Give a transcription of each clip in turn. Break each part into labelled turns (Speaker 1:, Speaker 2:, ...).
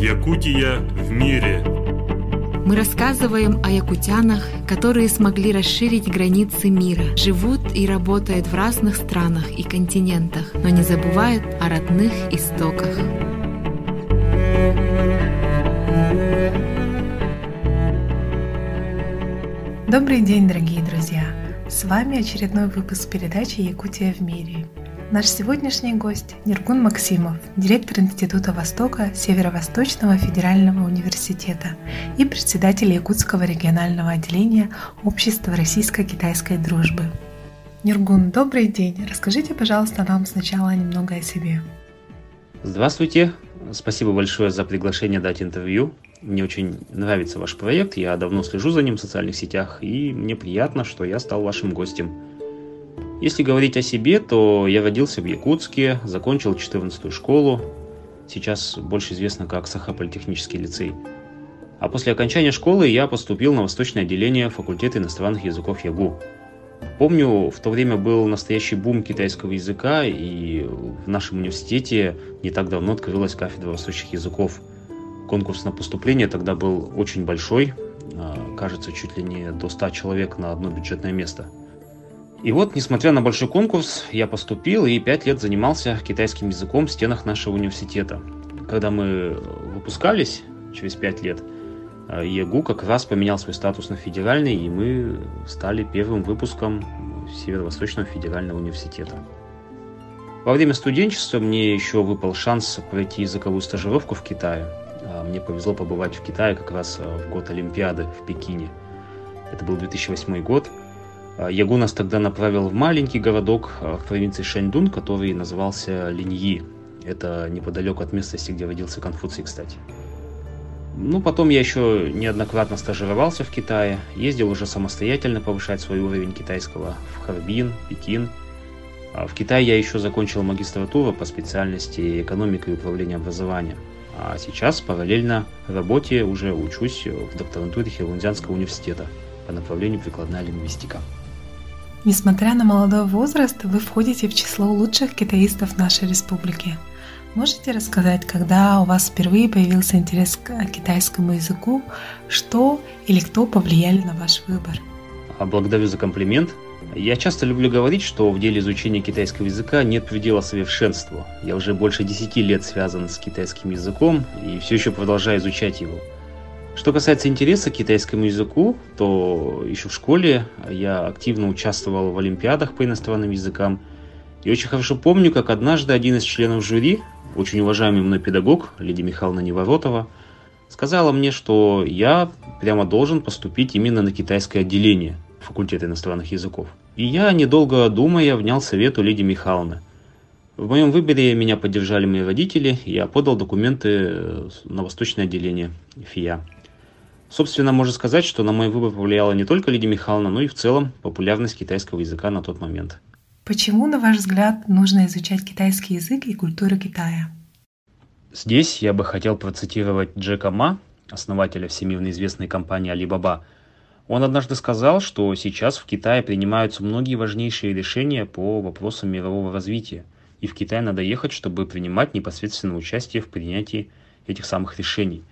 Speaker 1: Якутия в мире.
Speaker 2: Мы рассказываем о якутянах, которые смогли расширить границы мира, живут и работают в разных странах и континентах, но не забывают о родных истоках.
Speaker 3: Добрый день, дорогие друзья! С вами очередной выпуск передачи «Якутия в мире». Наш сегодняшний гость – Нергун Максимов, директор Института Востока Северо-Восточного федерального университета и председатель Якутского регионального отделения Общества российско-китайской дружбы. Нергун, добрый день. Расскажите, пожалуйста, нам сначала немного о себе.
Speaker 4: Здравствуйте. Спасибо большое за приглашение дать интервью. Мне очень нравится ваш проект, я давно слежу за ним в социальных сетях, и мне приятно, что я стал вашим гостем. Если говорить о себе, то я родился в Якутске, закончил 14 школу, сейчас больше известно как Саха-политехнический лицей. А после окончания школы я поступил на восточное отделение факультета иностранных языков ЯГУ. Помню, в то время был настоящий бум китайского языка, и в нашем университете не так давно открылась кафедра восточных языков – Конкурс на поступление тогда был очень большой, а, кажется, чуть ли не до 100 человек на одно бюджетное место. И вот, несмотря на большой конкурс, я поступил и пять лет занимался китайским языком в стенах нашего университета. Когда мы выпускались через пять лет, а, ЕГУ как раз поменял свой статус на федеральный, и мы стали первым выпуском Северо-Восточного федерального университета. Во время студенчества мне еще выпал шанс пройти языковую стажировку в Китае. А, мне повезло побывать в Китае как раз а, в год Олимпиады в Пекине. Это был 2008 год. А, Ягу нас тогда направил в маленький городок в провинции Шаньдун, который назывался Линьи. Это неподалеку от местности, где родился Конфуций, кстати. Ну, потом я еще неоднократно стажировался в Китае, ездил уже самостоятельно повышать свой уровень китайского в Харбин, Пекин. В Китае я еще закончил магистратуру по специальности экономика и управление образованием. А сейчас параллельно работе уже учусь в докторантуре Хелундианского университета по направлению прикладная лингвистика.
Speaker 3: Несмотря на молодой возраст, вы входите в число лучших китаистов нашей республики. Можете рассказать, когда у вас впервые появился интерес к китайскому языку, что или кто повлияли на ваш выбор?
Speaker 4: А благодарю за комплимент. Я часто люблю говорить, что в деле изучения китайского языка нет предела совершенству. Я уже больше 10 лет связан с китайским языком и все еще продолжаю изучать его. Что касается интереса к китайскому языку, то еще в школе я активно участвовал в олимпиадах по иностранным языкам. И очень хорошо помню, как однажды один из членов жюри, очень уважаемый мной педагог Лидия Михайловна Неворотова, сказала мне, что я прямо должен поступить именно на китайское отделение – факультета иностранных языков. И я, недолго думая, внял совету Лидии Михайловны. В моем выборе меня поддержали мои родители, и я подал документы э, на восточное отделение ФИА. Собственно, можно сказать, что на мой выбор повлияла не только Лидия Михайловна, но и в целом популярность китайского языка на тот момент.
Speaker 3: Почему, на ваш взгляд, нужно изучать китайский язык и культуру Китая?
Speaker 4: Здесь я бы хотел процитировать Джека Ма, основателя всемирно известной компании Alibaba – он однажды сказал, что сейчас в Китае принимаются многие важнейшие решения по вопросам мирового развития, и в Китай надо ехать, чтобы принимать непосредственное участие в принятии этих самых решений.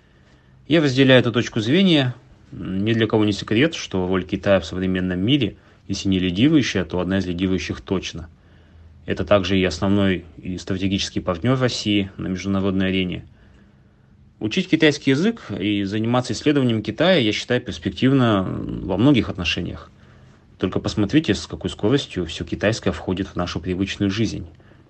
Speaker 4: Я разделяю эту точку зрения. Ни для кого не секрет, что роль Китая в современном мире, если не лидирующая, то одна из лидирующих точно. Это также и основной и стратегический партнер России на международной арене – Учить китайский язык и заниматься исследованием Китая, я считаю, перспективно во многих отношениях. Только посмотрите, с какой скоростью все китайское входит в нашу привычную жизнь.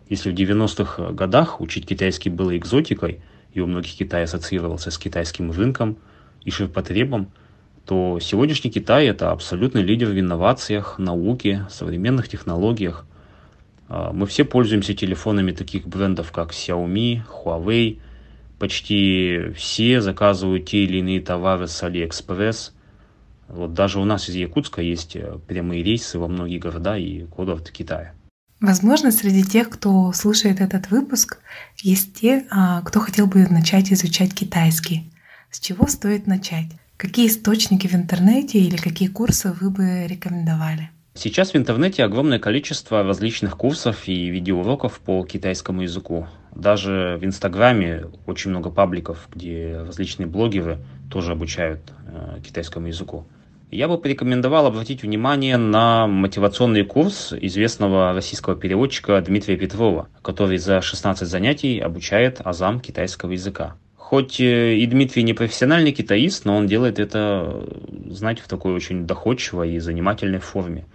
Speaker 4: Если в 90-х годах учить китайский было экзотикой, и у многих Китай ассоциировался с китайским рынком и ширпотребом, то сегодняшний Китай – это абсолютный лидер в инновациях, науке, современных технологиях. А, мы все пользуемся телефонами таких брендов, как Xiaomi, Huawei – почти все заказывают те или иные товары с Алиэкспресс. Вот даже у нас из Якутска есть прямые рейсы во многие города и курорты Китая.
Speaker 3: Возможно, среди тех, кто слушает этот выпуск, есть те, а, кто хотел бы начать изучать китайский. С чего стоит начать? Какие источники в интернете или какие курсы вы бы рекомендовали?
Speaker 4: Сейчас в интернете огромное количество различных курсов и видеоуроков по китайскому языку. Даже в Инстаграме очень много пабликов, где различные блогеры тоже обучают э, китайскому языку. Я бы порекомендовал обратить внимание на мотивационный курс известного российского переводчика Дмитрия Петрова, который за 16 занятий обучает азам китайского языка. Хоть э, и Дмитрий не профессиональный китаист, но он делает это, знаете, в такой очень доходчивой и занимательной форме.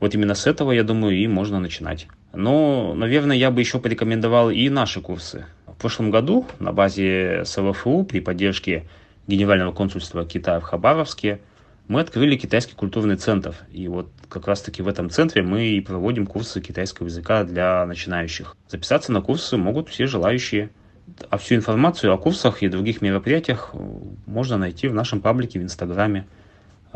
Speaker 4: Вот именно с этого, я думаю, и можно начинать. Но, наверное, я бы еще порекомендовал и наши курсы. В прошлом году на базе СВФУ при поддержке Генерального консульства Китая в Хабаровске мы открыли китайский культурный центр. И вот как раз-таки в этом центре мы и проводим курсы китайского языка для начинающих. Записаться на курсы могут все желающие. А всю информацию о курсах и других мероприятиях э, можно найти в нашем паблике в Инстаграме.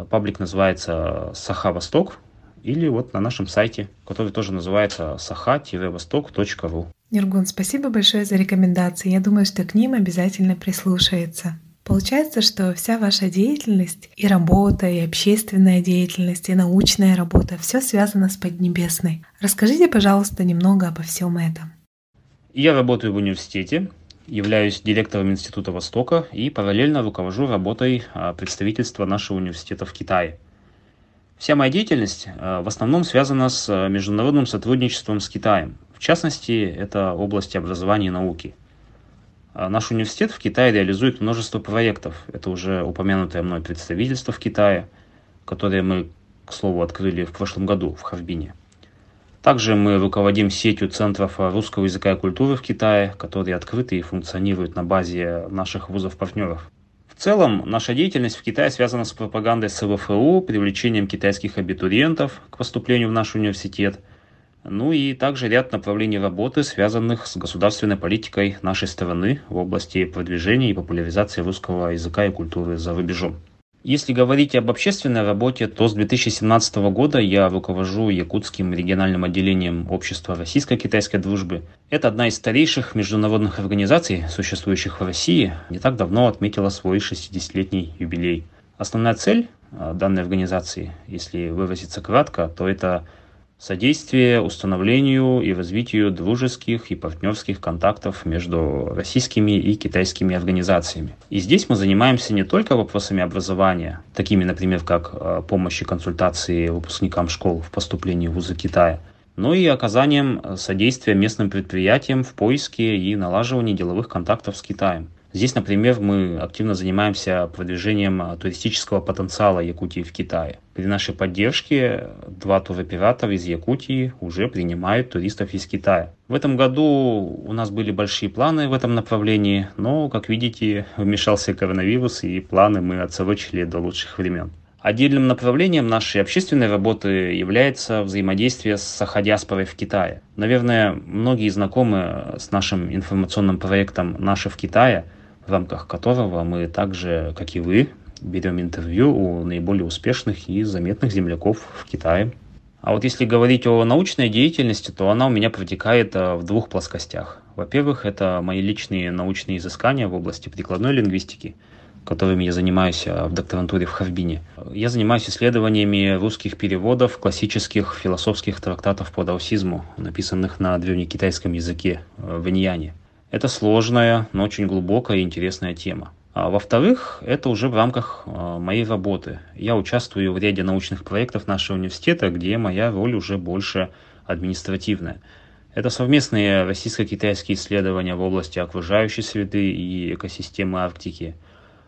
Speaker 4: Паблик называется «Саха Восток», или вот на нашем сайте, который тоже называется saha-восток.ру.
Speaker 3: Нергун, спасибо большое за рекомендации. Я думаю, что к ним обязательно прислушается. Получается, что вся ваша деятельность, и работа, и общественная деятельность, и научная работа, все связано с Поднебесной. Расскажите, пожалуйста, немного обо всем этом.
Speaker 4: Я работаю в университете, являюсь директором Института Востока и параллельно руковожу работой а, представительства нашего университета в Китае – Вся моя деятельность э, в основном связана с э, международным сотрудничеством с Китаем. В частности, это область образования и науки. А наш университет в Китае реализует множество проектов. Это уже упомянутое мной представительство в Китае, которое мы, к слову, открыли в прошлом году в Харбине. Также мы руководим сетью центров русского языка и культуры в Китае, которые открыты и функционируют на базе наших вузов-партнеров. В целом, наша деятельность в Китае связана с пропагандой СВФУ, привлечением китайских абитуриентов к поступлению в наш университет, ну и также ряд направлений работы, связанных с государственной политикой нашей страны в области продвижения и популяризации русского языка и культуры за рубежом. Если говорить об общественной работе, то с 2017 года я руковожу Якутским региональным отделением Общества российско-китайской дружбы. Это одна из старейших международных организаций, существующих в России, не так давно отметила свой 60-летний юбилей. Основная цель а, данной организации, если выразиться кратко, то это содействие установлению и развитию дружеских и партнерских контактов между российскими и китайскими организациями. И здесь мы занимаемся не только вопросами образования, такими, например, как э, помощь и консультации выпускникам школ в поступлении в вузы Китая, но и оказанием содействия местным предприятиям в поиске и налаживании деловых контактов с Китаем. Здесь, например, мы активно занимаемся продвижением а, туристического потенциала Якутии в Китае. При нашей поддержке два туроператора из Якутии уже принимают туристов из Китая. В этом году у нас были большие планы в этом направлении, но, как видите, вмешался коронавирус, и планы мы отсрочили до лучших времен. Отдельным направлением нашей общественной работы является взаимодействие с Саходиаспорой в Китае. Наверное, многие знакомы с нашим информационным проектом «Наши в Китае», в рамках которого мы также, как и вы, берем интервью у наиболее успешных и заметных земляков в Китае. А вот если говорить о научной деятельности, то она у меня протекает э, в двух плоскостях. Во-первых, это мои личные научные изыскания в области прикладной лингвистики, которыми я занимаюсь э, в докторантуре в Харбине. Я занимаюсь исследованиями русских переводов классических философских трактатов по даосизму, написанных на древнекитайском языке э, в Иньяне. Это сложная, но очень глубокая и интересная тема. А во-вторых, это уже в рамках а, моей работы. Я участвую в ряде научных проектов нашего университета, где моя роль уже больше административная. Это совместные российско-китайские исследования в области окружающей среды и экосистемы Арктики,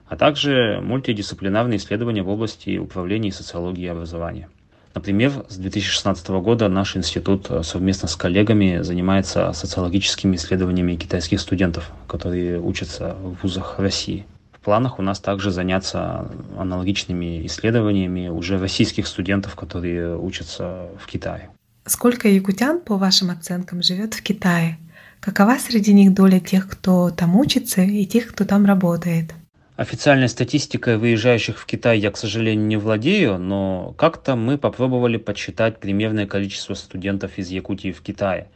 Speaker 4: а также мультидисциплинарные исследования в области управления и социологии образования. Например, с 2016 года наш институт э, совместно с коллегами занимается социологическими исследованиями китайских студентов, которые учатся в вузах России. В планах у нас также заняться аналогичными исследованиями уже российских студентов, которые учатся в Китае.
Speaker 3: Сколько якутян, по вашим оценкам, живет в Китае? Какова среди них доля тех, кто там учится, и тех, кто там работает?
Speaker 4: Официальной статистикой выезжающих в Китай я, к сожалению, не владею, но как-то мы попробовали подсчитать примерное количество студентов из Якутии в Китае.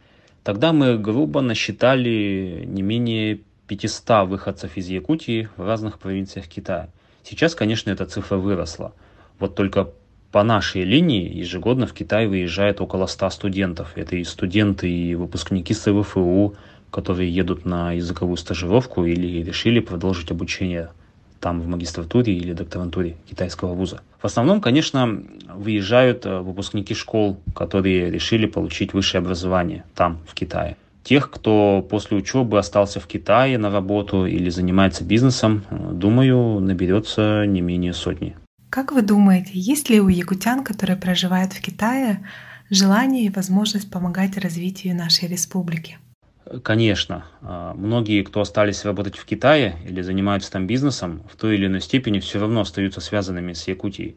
Speaker 4: Тогда мы грубо насчитали не менее 500 выходцев из Якутии в разных провинциях Китая. Сейчас, конечно, эта цифра выросла. Вот только по нашей линии ежегодно в Китай выезжает около 100 студентов. Это и студенты, и выпускники СВФУ, которые едут на языковую стажировку или решили продолжить обучение там в магистратуре или докторантуре китайского вуза. В основном, конечно, выезжают э, выпускники школ, которые решили получить высшее образование там, в Китае. Тех, кто после учебы остался в Китае на работу или занимается бизнесом, э, думаю, наберется не менее сотни.
Speaker 3: Как вы думаете, есть ли у якутян, которые проживают в Китае, желание и возможность помогать развитию нашей республики?
Speaker 4: Конечно, а, многие, кто остались работать в Китае или занимаются там бизнесом, в той или иной степени все равно остаются связанными с Якутией.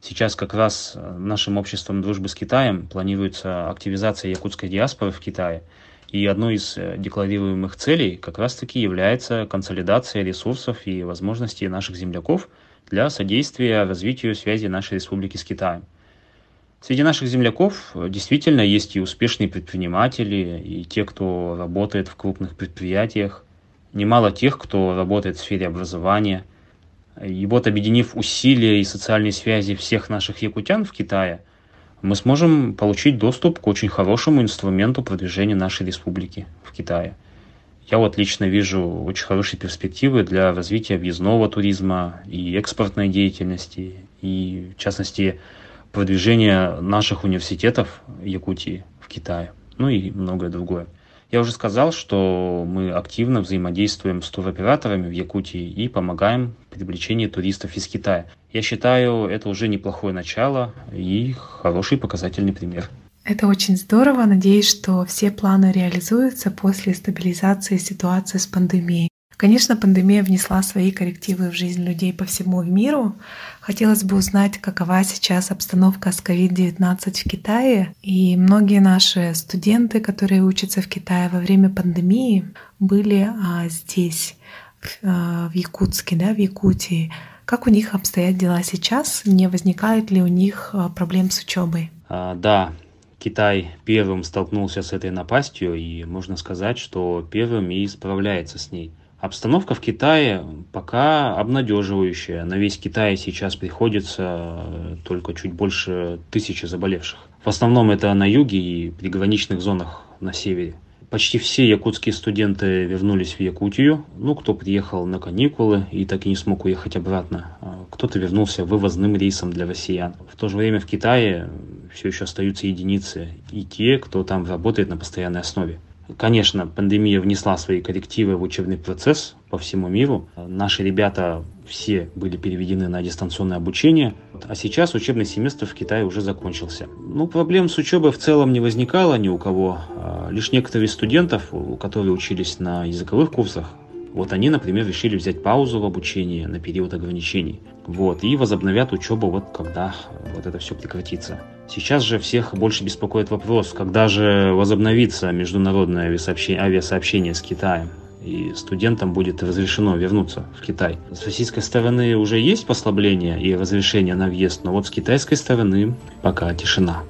Speaker 4: Сейчас как раз а, нашим обществом дружбы с Китаем планируется активизация якутской диаспоры в Китае. И одной из э, декларируемых целей как раз-таки является консолидация ресурсов и возможностей наших земляков для содействия развитию связи нашей республики с Китаем. Среди наших земляков э, действительно есть и успешные предприниматели, и те, кто работает в крупных предприятиях, немало тех, кто работает в сфере образования. И вот объединив усилия и социальные связи всех наших якутян в Китае, мы сможем получить доступ к очень хорошему инструменту продвижения нашей республики в Китае. Я вот лично вижу очень хорошие перспективы для развития въездного туризма и экспортной деятельности, и в частности продвижение наших университетов Якутии в Китае, ну и многое другое. Я уже сказал, что мы активно взаимодействуем с туроператорами в Якутии и помогаем в привлечении туристов из Китая. Я считаю, это уже неплохое начало и хороший показательный пример.
Speaker 3: Это очень здорово. Надеюсь, что все планы реализуются после стабилизации ситуации с пандемией. Конечно, пандемия внесла свои коррективы в жизнь людей по всему миру. Хотелось бы узнать, какова сейчас обстановка с COVID-19 в Китае. И многие наши студенты, которые учатся в Китае во время пандемии, были а, здесь, а, в Якутске, да, в Якутии. Как у них обстоят дела сейчас? Не возникает ли у них а, проблем с учебой?
Speaker 4: А, да, Китай первым столкнулся с этой напастью, и можно сказать, что первым и справляется с ней. Обстановка в Китае пока обнадеживающая. На весь Китай сейчас приходится э, только чуть больше тысячи заболевших. В основном это на юге и приграничных зонах на севере. Почти все якутские студенты вернулись в Якутию. Ну, кто приехал на каникулы и так и не смог уехать обратно. А кто-то вернулся вывозным рейсом для россиян. В то же время в Китае все еще остаются единицы и те, кто там работает на постоянной основе. Конечно, пандемия внесла свои коррективы в учебный процесс по всему миру. Наши ребята все были переведены на дистанционное обучение, а сейчас учебный семестр в Китае уже закончился. Ну, проблем с учебой в целом не возникало ни у кого. А лишь некоторые студентов, которые учились на языковых курсах, вот они, например, решили взять паузу в обучении на период ограничений. Вот, и возобновят учебу вот когда вот это все прекратится. Сейчас же всех больше беспокоит вопрос, когда же возобновится международное авиасообщение с Китаем и студентам будет разрешено вернуться в Китай. С российской стороны уже есть послабление и разрешение на въезд, но вот с китайской стороны пока тишина.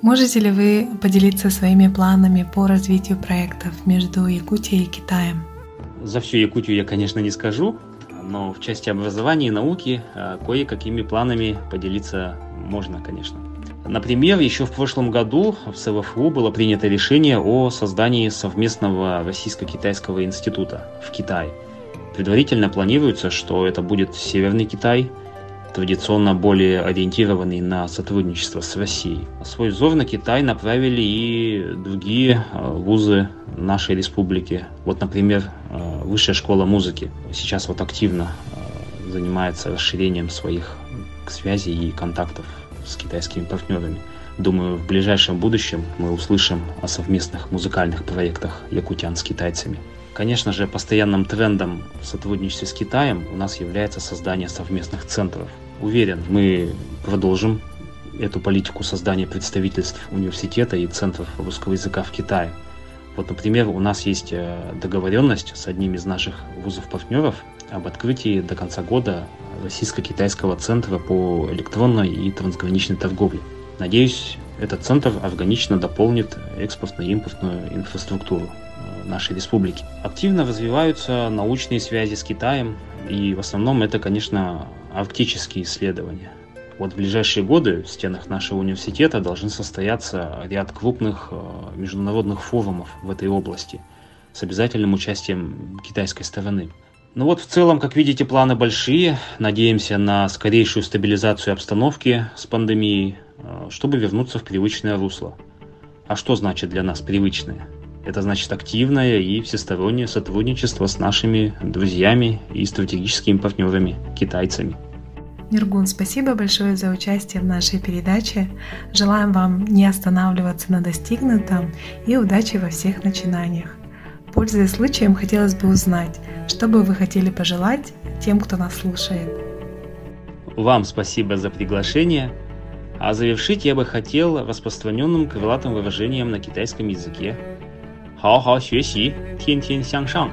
Speaker 3: Можете ли вы поделиться своими планами по развитию проектов между Якутией и Китаем?
Speaker 4: За всю Якутию я, конечно, не скажу, но в части образования и науки а, кое-какими планами поделиться можно, конечно. Например, еще в прошлом году в СВФУ было принято решение о создании совместного российско-китайского института в Китае. Предварительно планируется, что это будет Северный Китай, традиционно более ориентированный на сотрудничество с Россией. Свой взор на Китай направили и другие а, вузы нашей республики. Вот, например, а, Высшая школа музыки сейчас вот активно а, занимается расширением своих связей и контактов с китайскими партнерами. Думаю, в ближайшем будущем мы услышим о совместных музыкальных проектах якутян с китайцами. Конечно же, постоянным трендом в сотрудничестве с Китаем у нас является создание совместных центров. Уверен, мы продолжим эту политику создания представительств университета и центров русского языка в Китае. Вот, например, у нас есть э, договоренность с одним из наших вузов-партнеров об открытии до конца года российско-китайского центра по электронной и трансграничной торговле. Надеюсь, этот центр органично дополнит экспортно-импортную инфраструктуру э, нашей республики. Активно развиваются научные связи с Китаем, и в основном это, конечно, арктические исследования. Вот в ближайшие годы в стенах нашего университета должны состояться ряд крупных э, международных форумов в этой области – с обязательным участием китайской стороны. Ну вот в целом, как видите, планы большие. Надеемся на скорейшую стабилизацию обстановки с пандемией, э, чтобы вернуться в привычное русло. А что значит для нас привычное? Это значит активное и всестороннее сотрудничество с нашими друзьями и стратегическими партнерами, китайцами.
Speaker 3: Ниргун, спасибо большое за участие в нашей передаче. Желаем вам не останавливаться на достигнутом и удачи во всех начинаниях. Пользуясь случаем, хотелось бы узнать, что бы вы хотели пожелать тем, кто нас слушает.
Speaker 4: Вам спасибо за приглашение. А завершить я бы хотел распространенным крылатым выражением на китайском языке «Хао-хао тien-тien сян-шан»,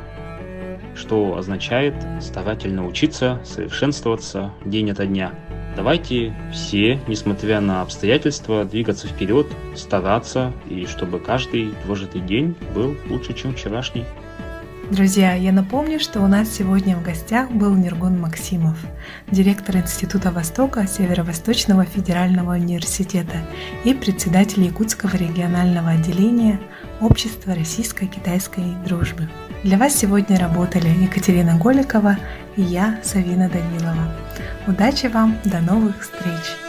Speaker 4: что означает старательно учиться, совершенствоваться день ото дня – Давайте все, несмотря на обстоятельства, двигаться вперед, стараться, и чтобы каждый прожитый день был лучше, чем вчерашний.
Speaker 3: Друзья, я напомню, что у нас сегодня в гостях был Нергун Максимов, директор Института Востока Северо-Восточного федерального университета и председатель Якутского регионального отделения Общества российско-китайской дружбы. Для вас сегодня работали Екатерина Голикова и я, Савина Данилова. Удачи вам, до новых встреч!